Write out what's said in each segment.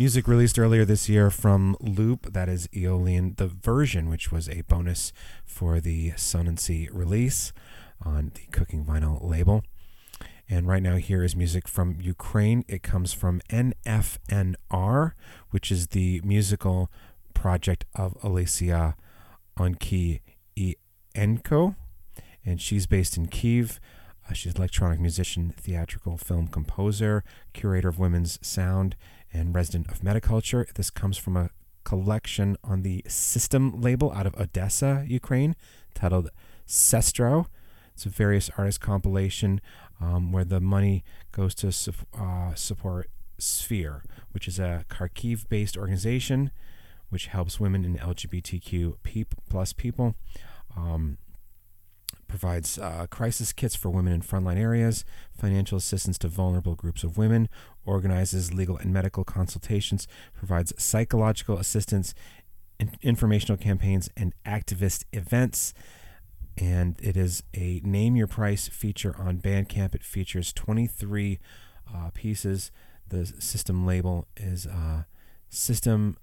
Music released earlier this year from Loop, that is Eolian, the version, which was a bonus for the Sonancy release on the Cooking Vinyl label. And right now, here is music from Ukraine. It comes from NFNR, which is the musical project of Alicia Onkienko. And she's based in Kiev. Uh, she's electronic musician, theatrical film composer, curator of women's sound, and resident of Metaculture. This comes from a collection on the System label out of Odessa, Ukraine, titled Sestro. It's a various artist compilation um, where the money goes to su- uh, support Sphere, which is a Kharkiv based organization which helps women and LGBTQ plus people. Um, provides uh, crisis kits for women in frontline areas, financial assistance to vulnerable groups of women, organizes legal and medical consultations, provides psychological assistance, in- informational campaigns, and activist events and it is a name your price feature on Bandcamp. It features 23 uh, pieces. The system label is uh, System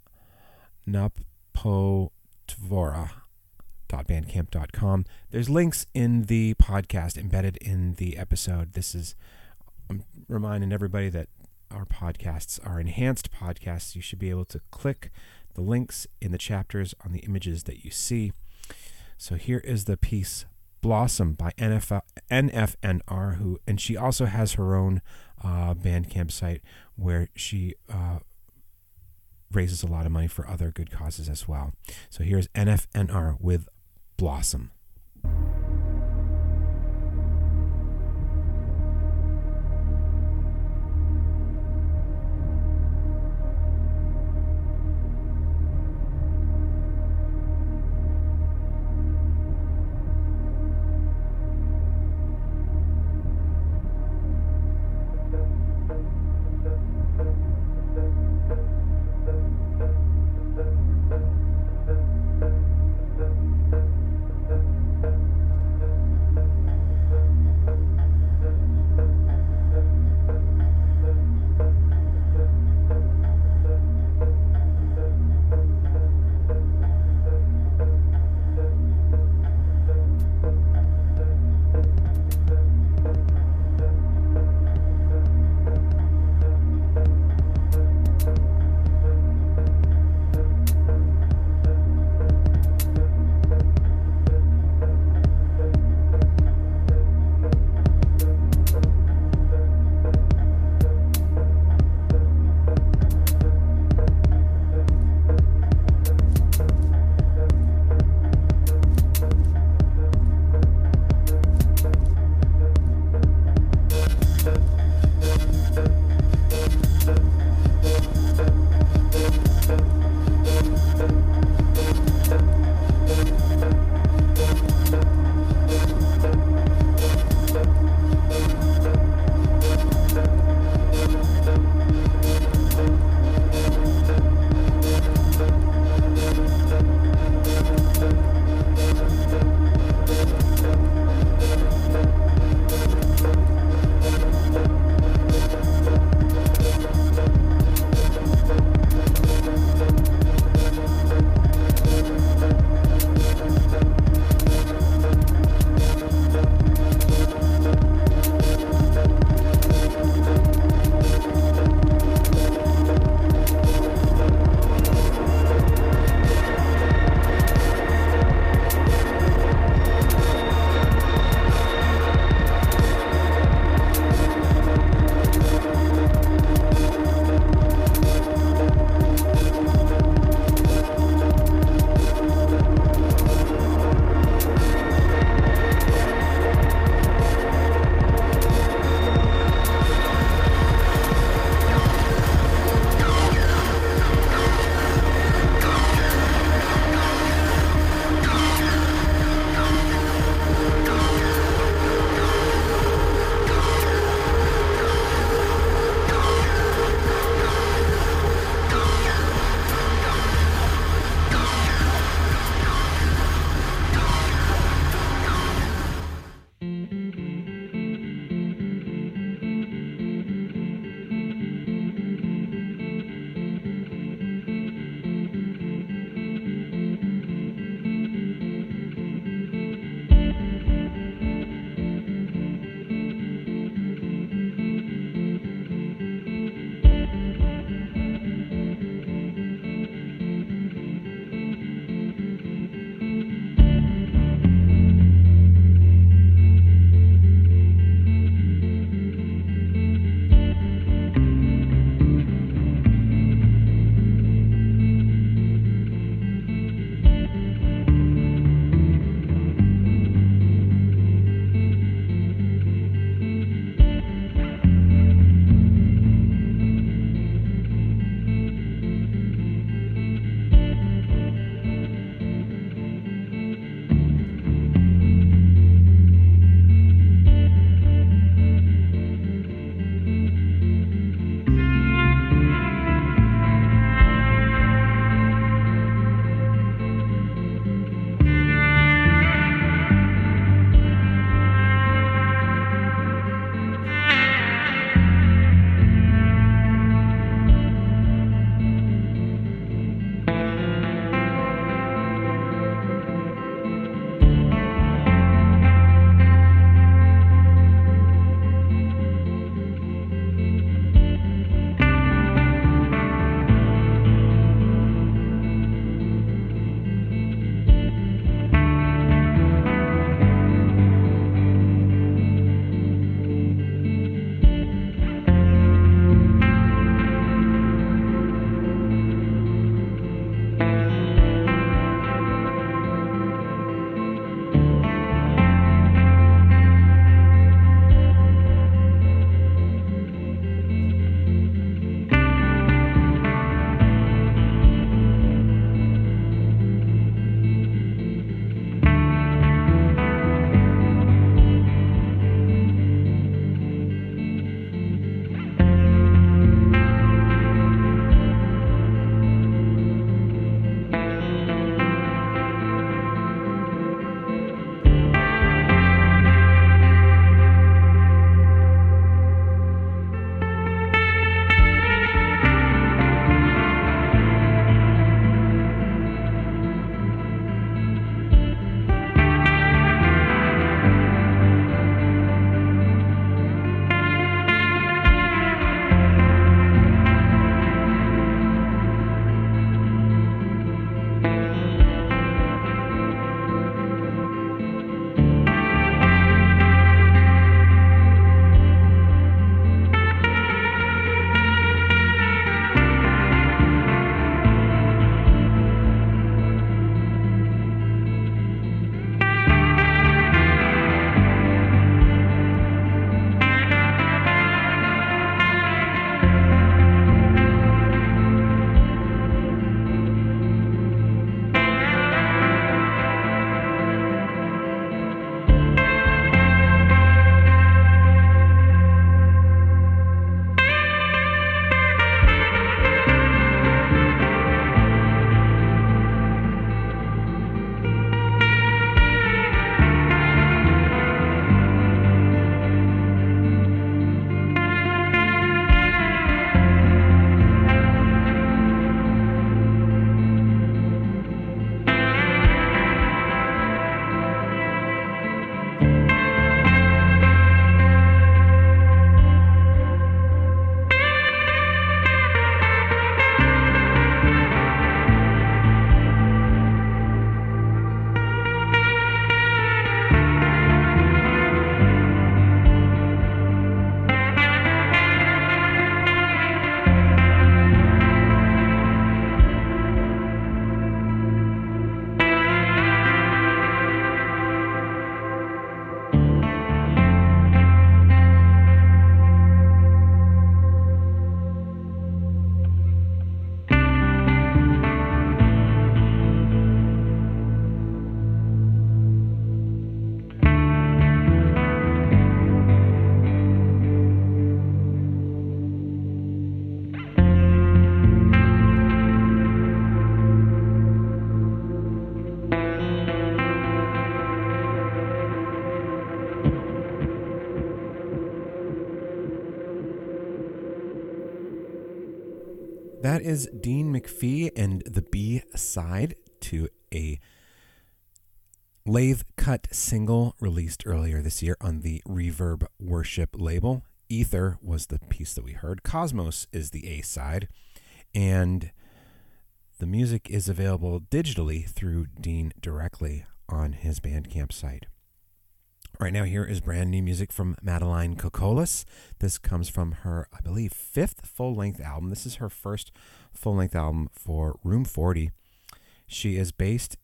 Napotvora.bandcamp.com. There's links in the podcast embedded in the episode. This is I'm reminding everybody that our podcasts are enhanced podcasts. You should be able to click the links in the chapters on the images that you see. So here is the piece Blossom by NF, NFNR, who and she also has her own uh, Bandcamp site where she uh, raises a lot of money for other good causes as well. So here's NFNR with Blossom. That is Dean McPhee and the B side to a lathe cut single released earlier this year on the Reverb Worship label. Ether was the piece that we heard. Cosmos is the A side. And the music is available digitally through Dean directly on his Bandcamp site. Right now, here is brand new music from Madeleine Cocolas. This comes from her, I believe, fifth full length album. This is her first full length album for Room 40. She is based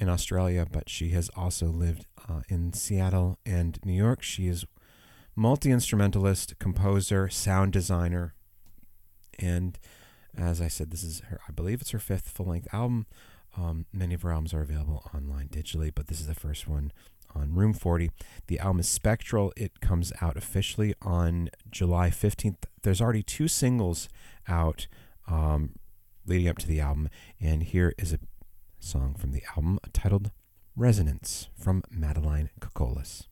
in Australia, but she has also lived uh, in Seattle and New York. She is multi instrumentalist, composer, sound designer, and as I said, this is her. I believe it's her fifth full length album. Um, many of her albums are available online digitally, but this is the first one on Room 40. The album is Spectral. It comes out officially on July 15th. There's already two singles out um, leading up to the album, and here is a song from the album titled Resonance from Madeleine Cocolas.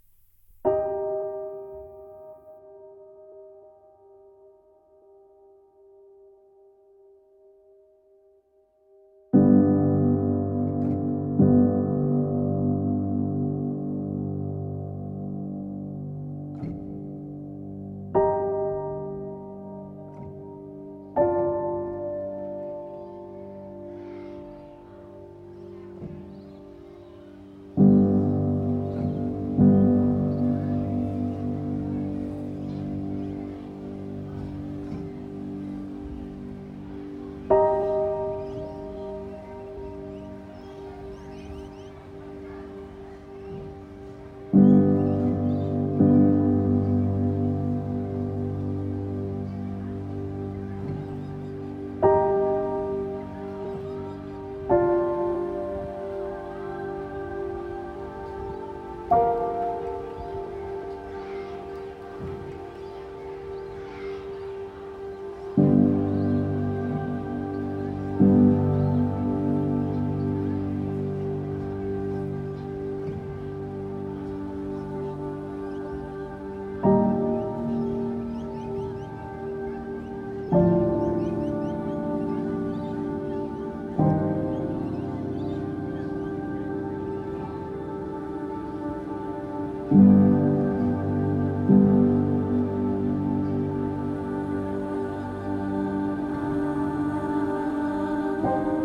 Amen.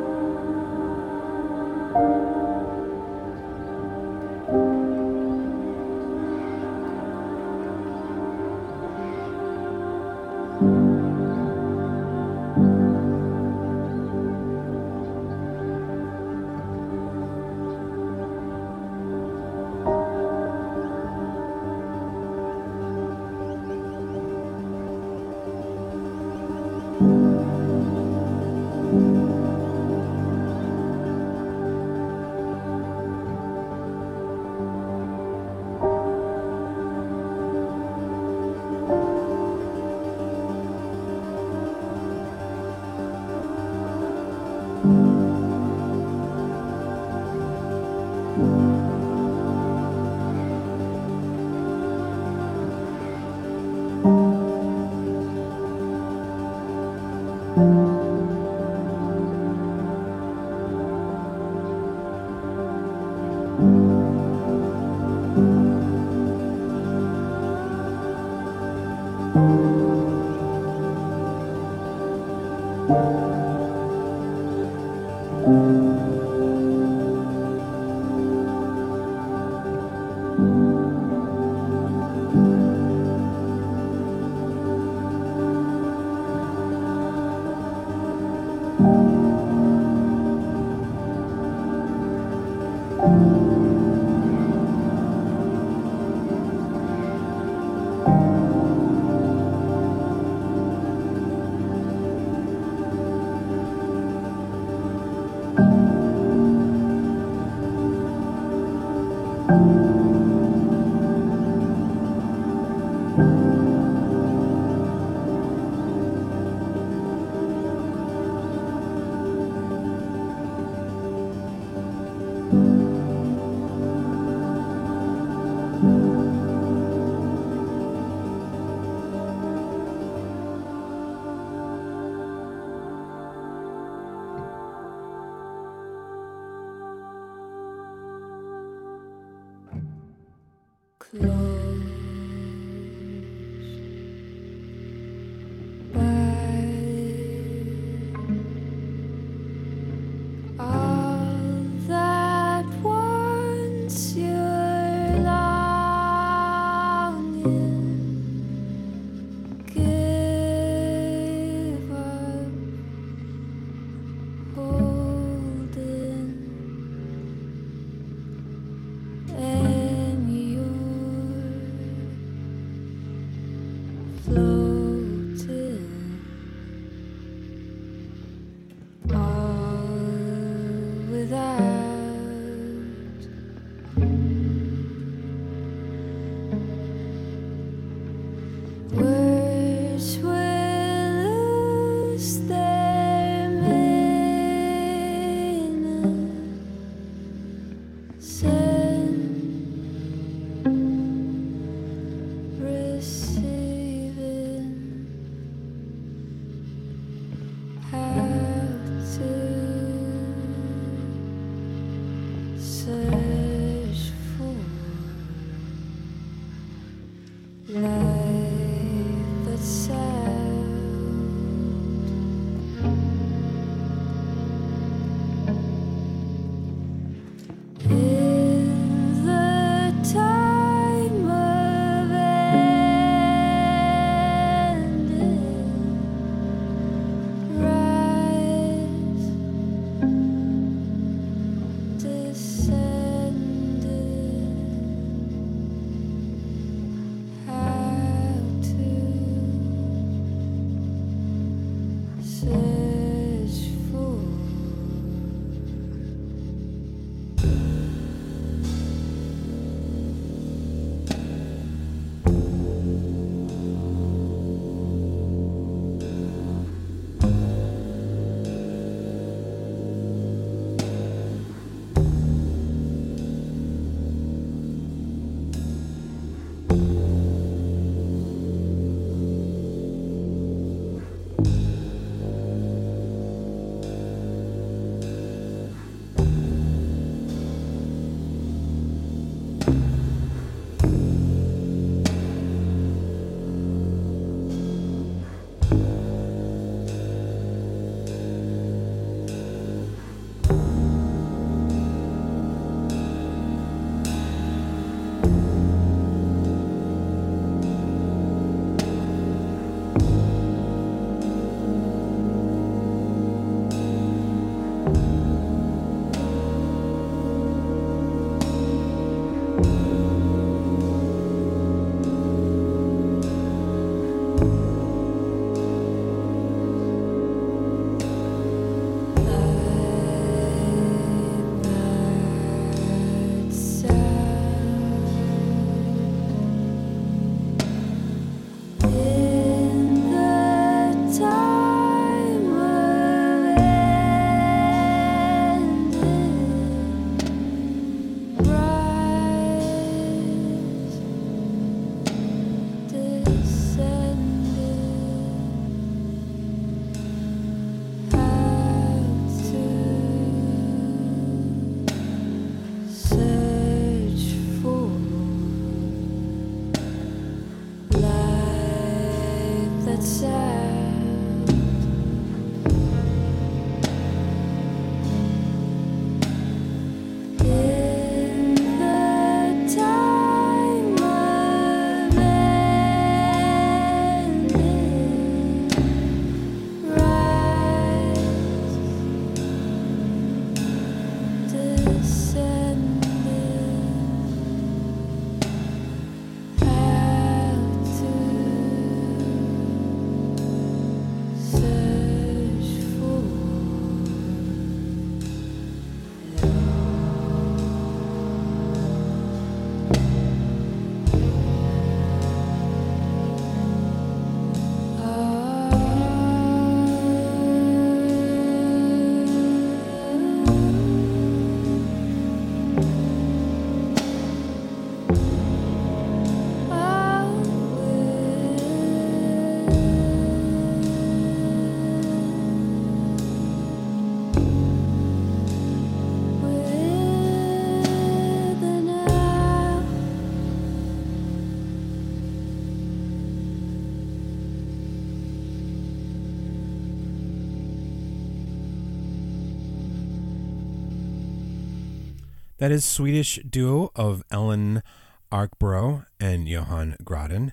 That is Swedish duo of Ellen Arkbro and Johan Graden,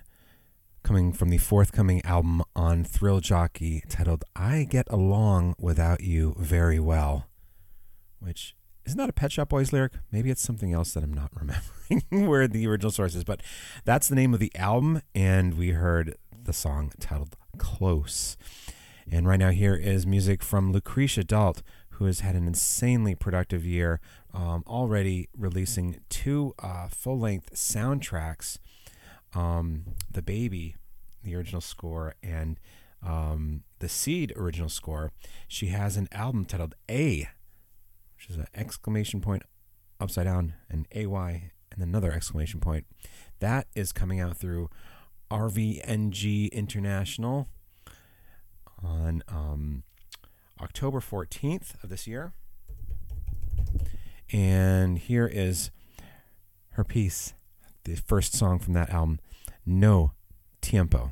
coming from the forthcoming album on Thrill Jockey titled I Get Along Without You Very Well, which is not that a Pet Shop Boys lyric. Maybe it's something else that I'm not remembering where the original source is, but that's the name of the album, and we heard the song titled Close. And right now, here is music from Lucrecia Dalt, who has had an insanely productive year, um, already releasing two uh, full length soundtracks um, The Baby, the original score, and um, The Seed original score. She has an album titled A, which is an exclamation point upside down, and AY, and another exclamation point. That is coming out through RVNG International on um, October 14th of this year. And here is her piece, the first song from that album, No Tiempo.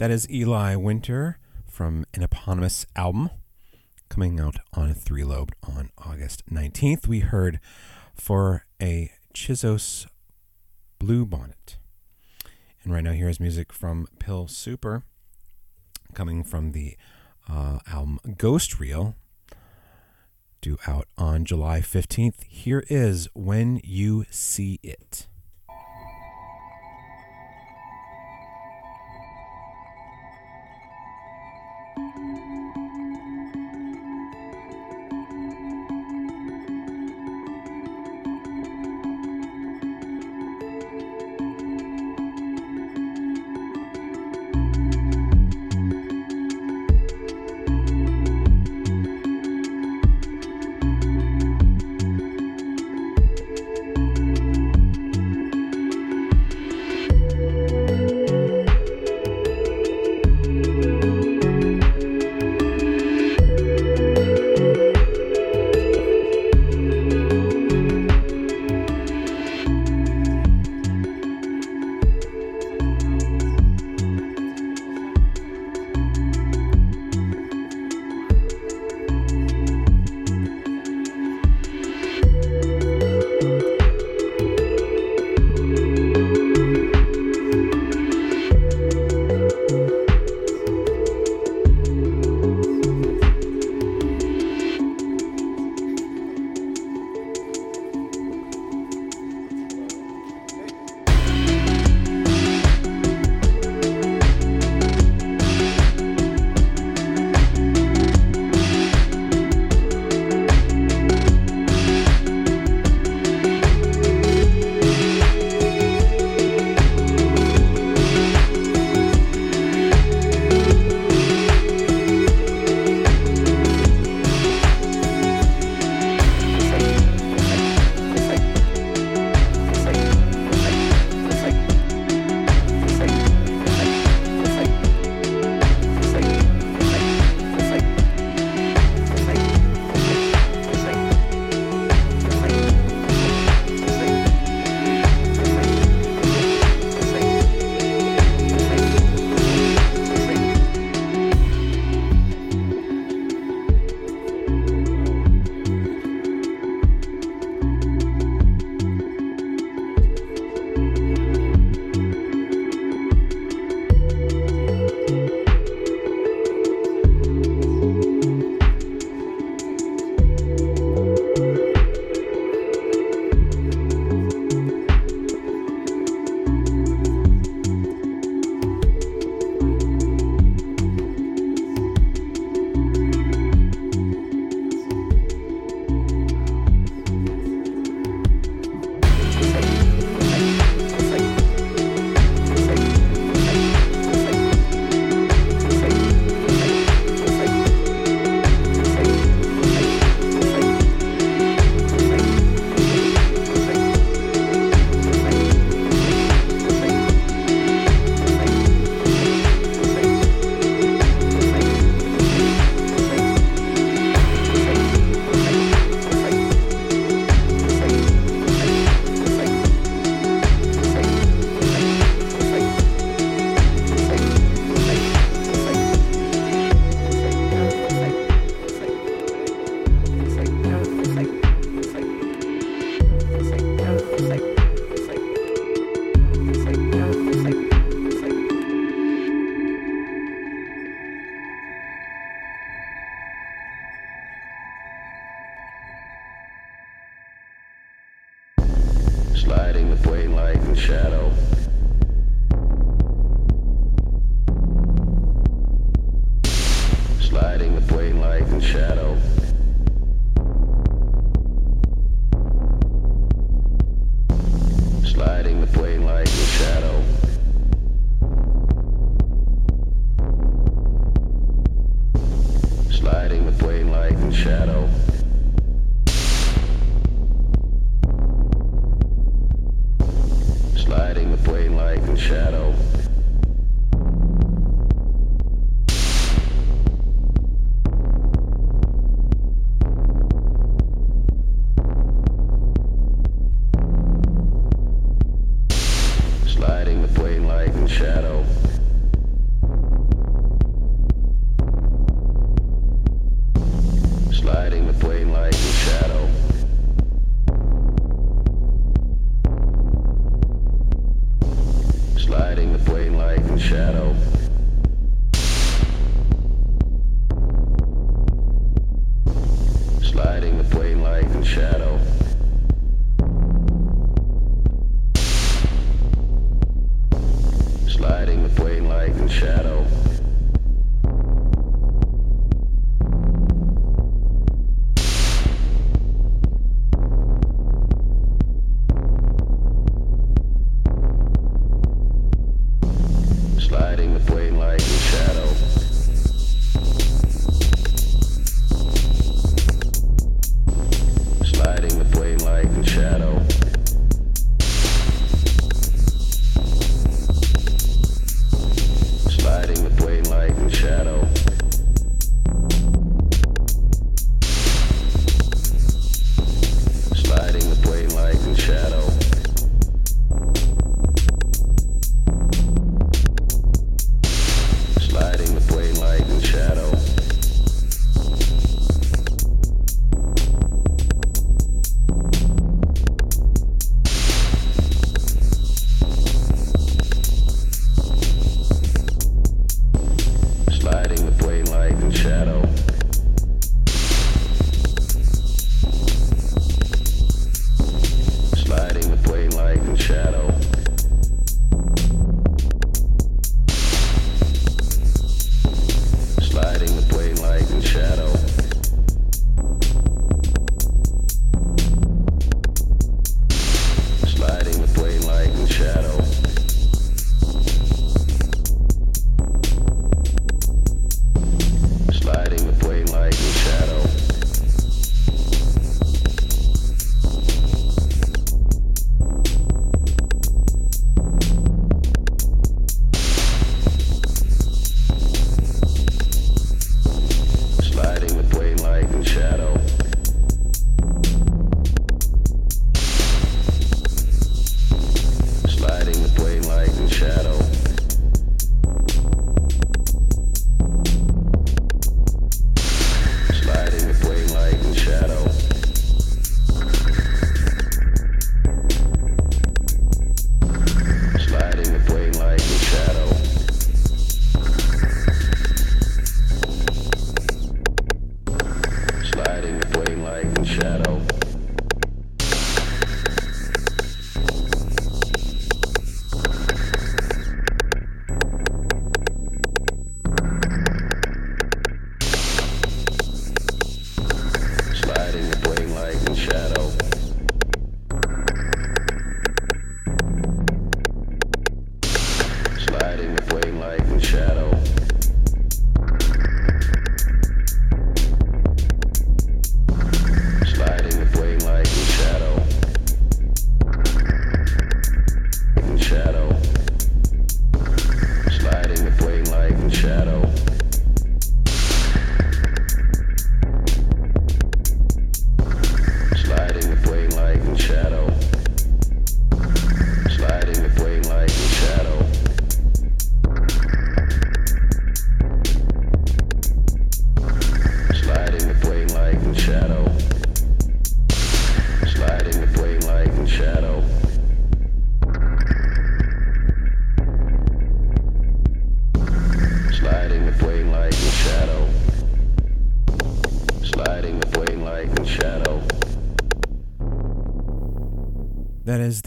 That is Eli Winter from an eponymous album coming out on Three Lobed on August 19th. We heard for a Chisos Bluebonnet. And right now, here's music from Pill Super coming from the uh, album Ghost Reel, due out on July 15th. Here is When You See It. shadow.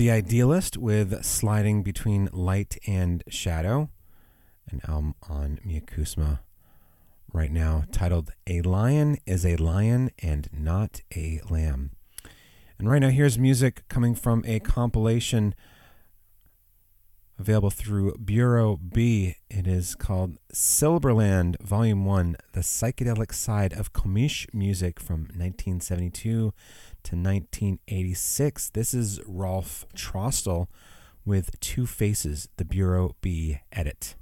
The Idealist with Sliding Between Light and Shadow, an album on Meakusma right now titled A Lion is a Lion and Not a Lamb. And right now, here's music coming from a compilation available through Bureau B. It is called Silberland Volume 1 The Psychedelic Side of Kosmische Music from 1972 to 1986. This is Rolf Trostel with Two Faces, the Bureau B edit.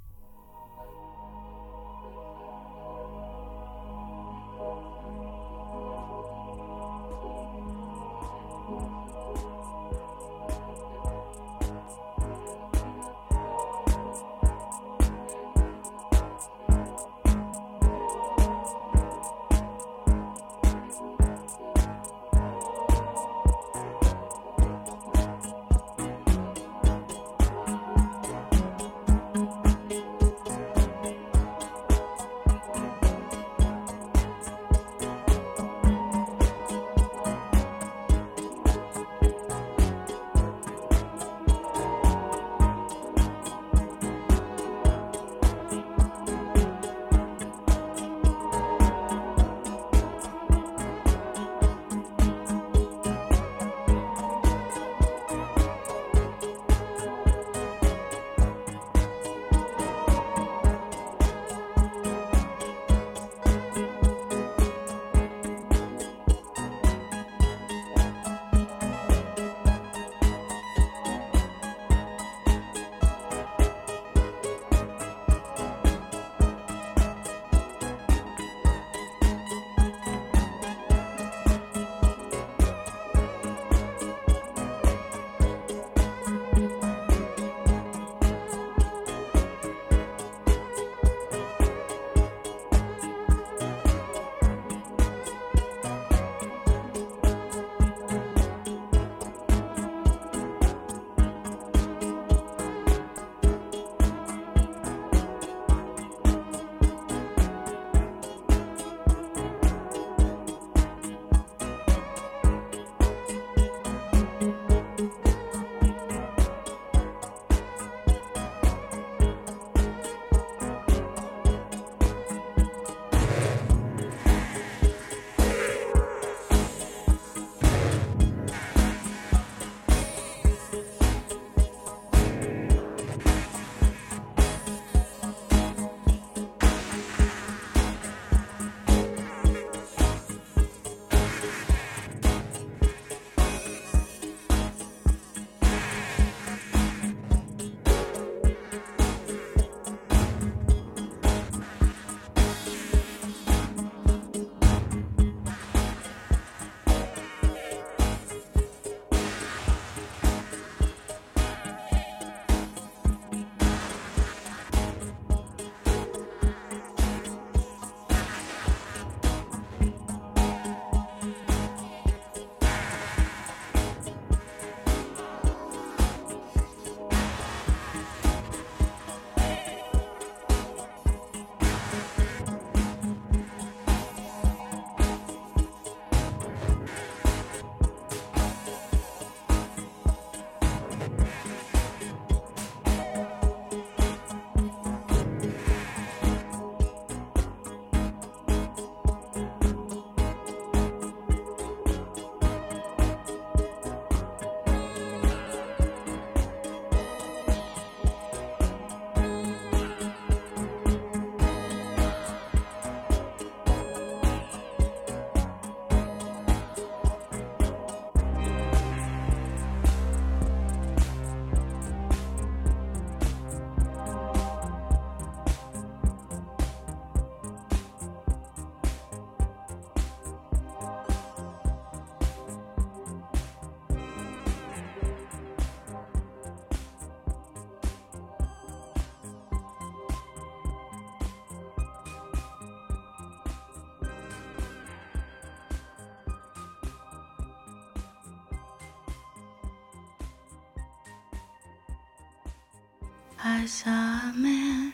I saw a man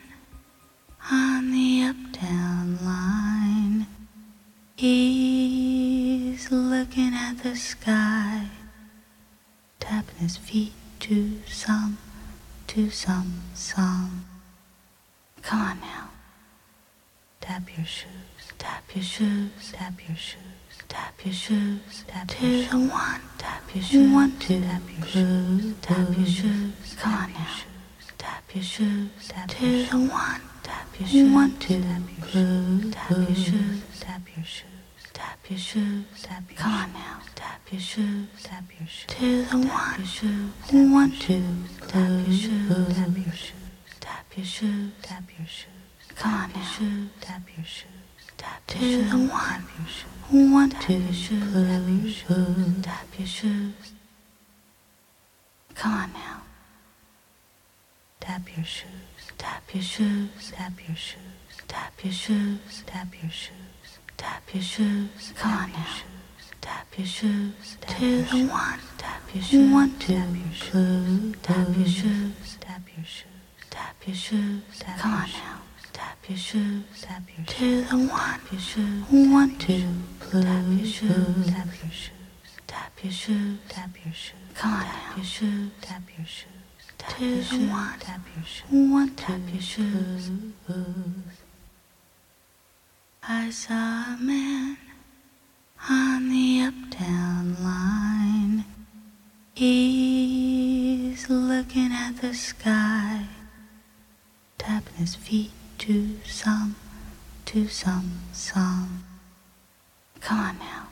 on the uptown line. He's looking at the sky, tapping his feet to some, to some song. Come on now. Tap your shoes, tap your shoes, tap your shoes, tap your shoes, tap your shoes. one, tap your shoes, one, two, tap your shoes, tap your shoes. Come on now. Tap your shoes, tap your shoes. one, tap your shoes, one, two, tap your shoes, tap your shoes, tap your shoes. Tap your shoes, tap your Come on now. Tap your shoes, tap your shoes. To the one, your shoes, one, two, tap your shoes, tap your shoes. Tap your shoes, tap your shoes. Come on now. Shoes, tap your shoes. Tap to the one, your shoes. One, two, your shoes, tap your shoes. Tap your shoes. Come on now. Tap your shoes, tap your shoes, tap your shoes, tap your shoes, tap your shoes, tap your shoes. Come on now. Tap your shoes, tap your shoes. one, tap your shoes, one, two, tap your shoes, tap your shoes, tap your shoes, tap your shoes. Come on now. Tap your shoes, tap your shoes. To the one, tap your shoes, one, two, tap your shoes, tap your shoes, tap your shoes, tap your shoes. Come on now. Your shoes, tap your shoes. Tap your shoes, tap your shoes, one, tap your shoes. I saw a man on the uptown line. He's looking at the sky, tapping his feet to some, to some song. Come on now.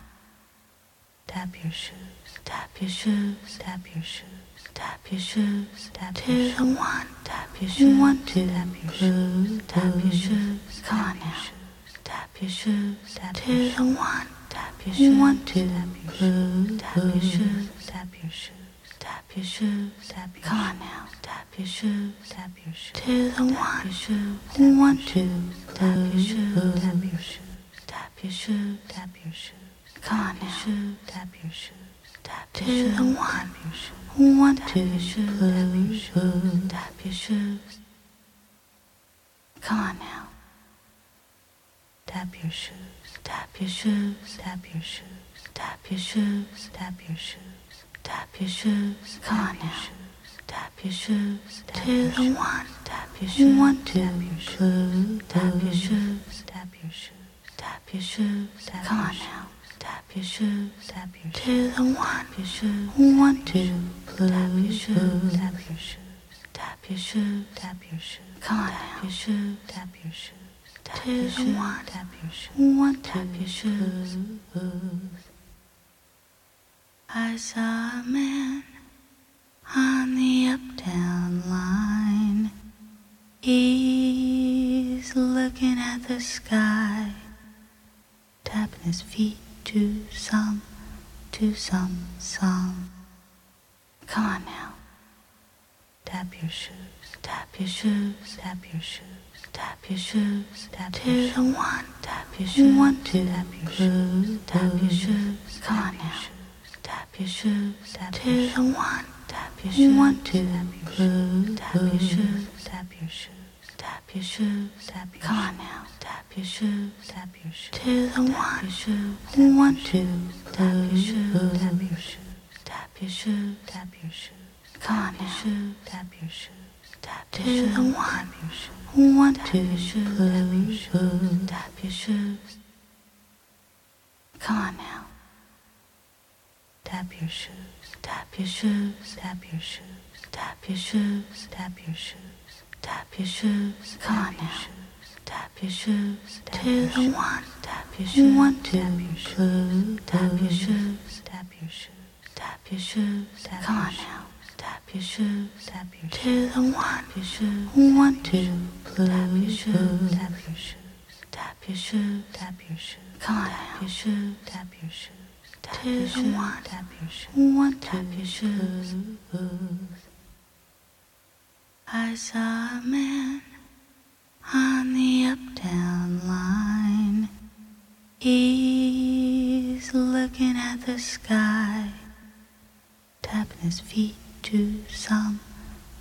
Tap your shoes, tap your shoes, tap your shoes. Tap your shoes, tap your shoes. one, tap your shoes. One, two, tap your shoes, tap your shoes. Come on now. Tap your shoes, tap your shoes. one, tap your shoes. One, two, tap your shoes, tap your shoes, tap your shoes. Tap your shoes, tap your Come on now. Tap your shoes, tap your shoes. To the one, tap your shoes. One, two, tap your shoes, tap your shoes. Tap your shoes, tap your shoes. Come on now. Tap your shoes. Tap to the one, one, two, shoes, tap your shoes. Come on now. Tap your shoes, tap your shoes, tap your shoes, tap your shoes, tap your shoes, tap your shoes. Come on now. Tap your shoes, to the one, tap your shoes, one, tap your shoes, tap your shoes, tap your shoes, tap your shoes. Come on now. Tap your shoes, tap your shoes. To the one, your shoes. One, two, tap your shoes, tap your shoes. Tap your shoes, tap your shoes. Come on tap your shoes, tap your shoes. Tap your shoes, tap your shoes. One, tap your shoes. I saw a man on the uptown line. He's looking at the sky, tapping his feet to some, to some song. Come on now. Tap your shoes, tap your shoes, tap your shoes, tap your shoes, tap your shoes. one, tap your shoes, one, two, tap your shoes, tap your shoes. Come on now. Tap your shoes, tap your shoes. one, tap your shoes, one, two, tap your shoes, tap your shoes, tap your shoes. Tap your shoes, tap your Come on now. Tap your shoes, tap your shoes. To the one, your shoes, one, two, tap your shoes, tap your shoes. Tap your shoes, tap your shoes. Come on now. Shoes, tap your shoes. Tap to the one, your shoes. One, two, your shoes, tap your shoes. Tap your shoes. Come on now. Tap your shoes, tap your shoes, tap your shoes, tap your shoes, tap your shoes. Tap your shoes, come on now. Tap your shoes, to the one. Tap your shoes, one, two, tap your shoes, tap your shoes, tap your shoes, tap your shoes, come on now. Tap your shoes, tap your shoes, to the one. Tap your shoes, one, two, tap your shoes, tap your shoes, tap your shoes, tap your shoes, come on now. Your shoes, tap your shoes. Tap your shoes, tap your shoes, one, tap your shoes. I saw a man on the uptown line. He's looking at the sky, tapping his feet to some,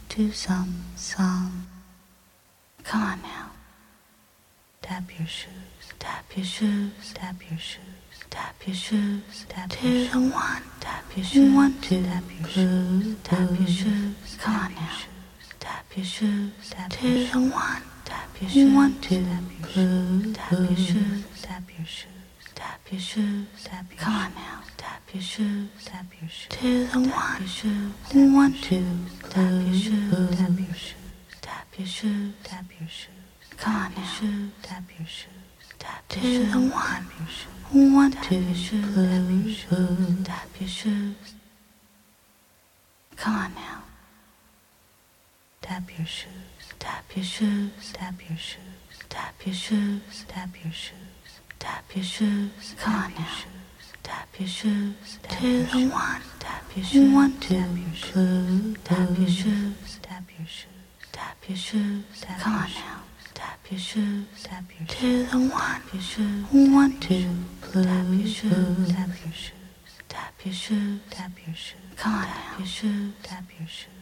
to some song. Come on now. Tap your shoes, tap your shoes, tap your shoes, tap your shoes, tap your shoes. one, tap your shoes, one, two, tap your shoes, tap your shoes. Come on now. Tap your shoes, tap your shoes. one, tap your shoes, one, two, tap your shoes, tap your shoes, tap your shoes. Tap your shoes, tap your Come on now. Tap your shoes, tap your shoes. To the one, your shoes, one, two, tap your shoes, tap your shoes. Tap your shoes, tap your shoes. Come on now. Shoes, tap your shoes. Tap to the one, your shoes. One, two, your shoes, tap your shoes. Tap your shoes. Come on now. Tap your shoes, tap your shoes, tap your shoes, tap your shoes, tap your shoes. Tap your shoes, come on now. Tap your shoes, to the one. Tap your shoes, one, two, tap your shoes. Tap your shoes, tap your shoes. Tap your shoes, come on now. Tap your shoes, tap your shoes. To the one. Your shoes, one, two, tap your shoes, tap your shoes. Tap your shoes, tap your shoes. Come on now. Your shoes, tap your shoes.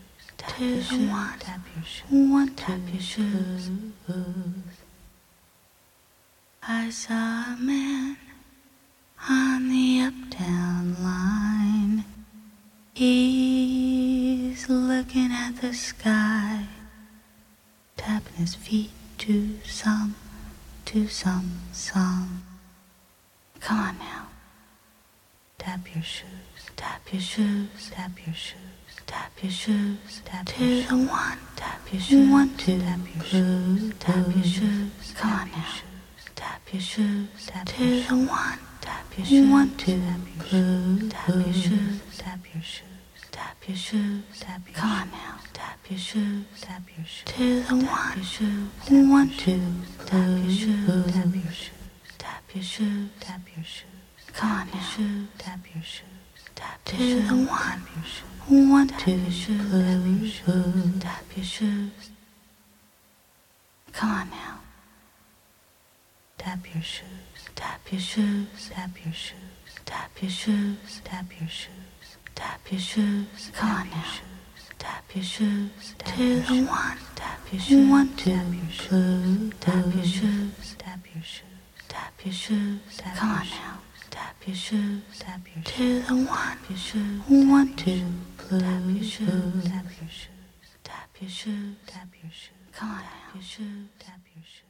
Tap your shoes, tap your shoes. Tap your shoes. I saw a man on the uptown line. He's looking at the sky, tapping his feet to some, to some song. Come on now. Tap your shoes, tap your shoes, tap your shoes, tap your shoes, tap your shoes. one, tap your shoes, one, two, tap your shoes, tap your shoes. Come on now. Tap your shoes, tap your shoes. one, tap your shoes, one, two, tap your shoes, tap your shoes, tap your shoes, tap your shoes, tap your Come on now, tap your shoes, tap your shoes, to the one, your shoes, one, two, tap your shoes, tap your shoes, tap your shoes, tap your shoes. Come on now, shoes, tap your shoes. Tap to the one, your shoes, one, two, your shoes, tap your shoes, tap your shoes. Come on now. Tap your shoes, tap your shoes, tap your shoes, tap your shoes, tap your shoes, tap your shoes. Come on now. Tap your shoes, to the one, tap your shoes, one, two, tap your shoes, tap your shoes, tap your shoes, tap your shoes, Come on now. Tap your shoes, tap your shoes, to the one, your shoes, one, two, tap your mm-hmm. shoes, tap your shoes, tap your shoes, tap your shoes. Come on now. Your shoes, tap your shoes,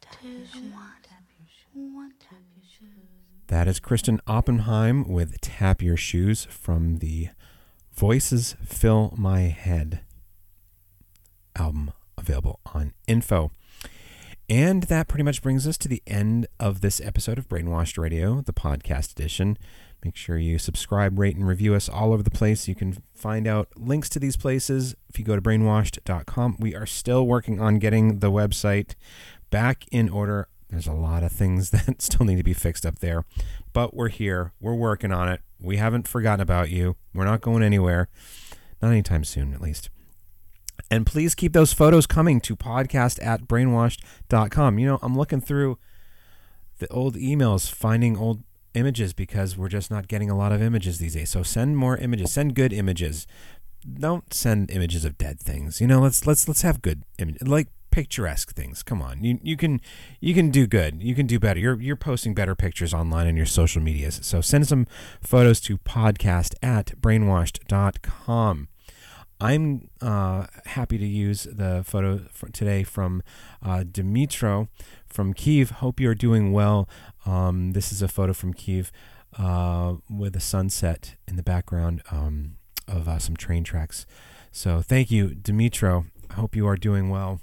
tap your shoes, tap your shoes, one, tap your shoes. That is Kristin Oppenheim with Tap Your Shoes from the Voices Fill My Head album available on info. And that pretty much brings us to the end of this episode of Brainwashed Radio, the podcast edition. Make sure you subscribe, rate, and review us all over the place. You can find out links to these places if you go to brainwashed.com. We are still working on getting the website back in order. There's a lot of things that still need to be fixed up there, but we're here. We're working on it. We haven't forgotten about you. We're not going anywhere. Not anytime soon, at least. And please keep those photos coming to podcast at brainwashed.com. You know, I'm looking through the old emails, finding old images because we're just not getting a lot of images these days. So send more images. Send good images. Don't send images of dead things. You know, let's let's let's have good images. Like picturesque things. Come on. You you can you can do good. You can do better. You're you're posting better pictures online on your social medias. So send some photos to podcast at brainwashed.com. I'm uh, happy to use the photo today from uh, Dimitro from Kiev. Hope you're doing well. Um, this is a photo from Kiev uh, with a sunset in the background um, of uh, some train tracks. So thank you, Dimitro. I hope you are doing well.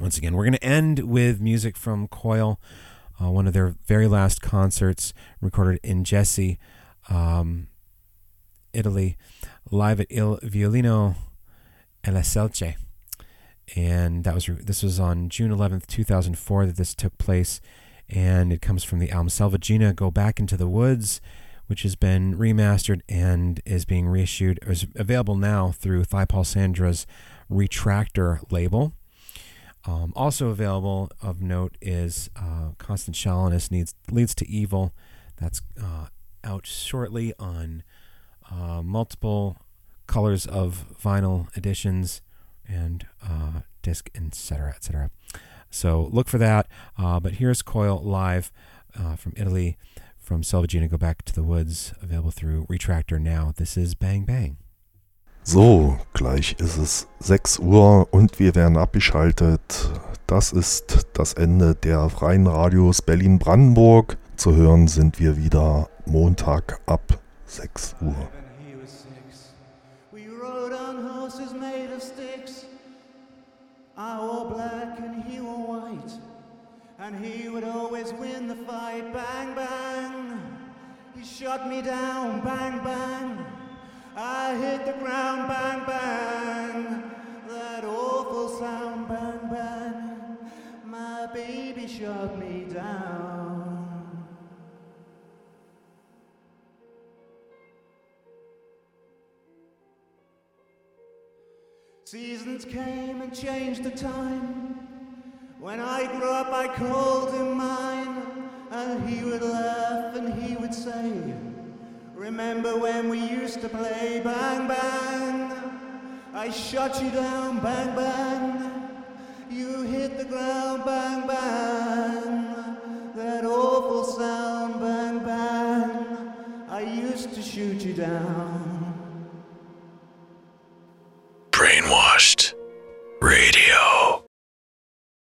Once again, we're going to end with music from Coil, uh, one of their very last concerts recorded in Jesi, um, Italy live at Il Violino e la Selce. And that was this was on June 11th, 2004 that this took place and it comes from the album Selvaggina Go Back into the Woods, which has been remastered and is being reissued is available now through Thighpaulsandra's Retractor label. Um, also available of note is uh, Constant Shallowness Needs Leads to Evil. That's uh, out shortly on uh, multiple colors of vinyl editions and uh, disc, etc., etc. So look for that. Uh, but here's Coil live uh, from Italy, from Selvagina Go Back to the Woods, available through Retractor now. This is Bang Bang. So, gleich ist es 6 Uhr und wir werden abgeschaltet. Das ist das Ende der freien Radios Berlin-Brandenburg. Zu hören sind wir wieder Montag ab 6 Uhr. He would always win the fight. Bang, bang, he shot me down. Bang, bang, I hit the ground. Bang, bang, that awful sound. Bang, bang, my baby shot me down. Seasons came and changed the time. When I grew up, I called him mine, and he would laugh and he would say, Remember when we used to play bang bang? I shot you down, bang bang. You hit the ground, bang bang. That awful sound, bang bang. I used to shoot you down. Brainwashed Radio.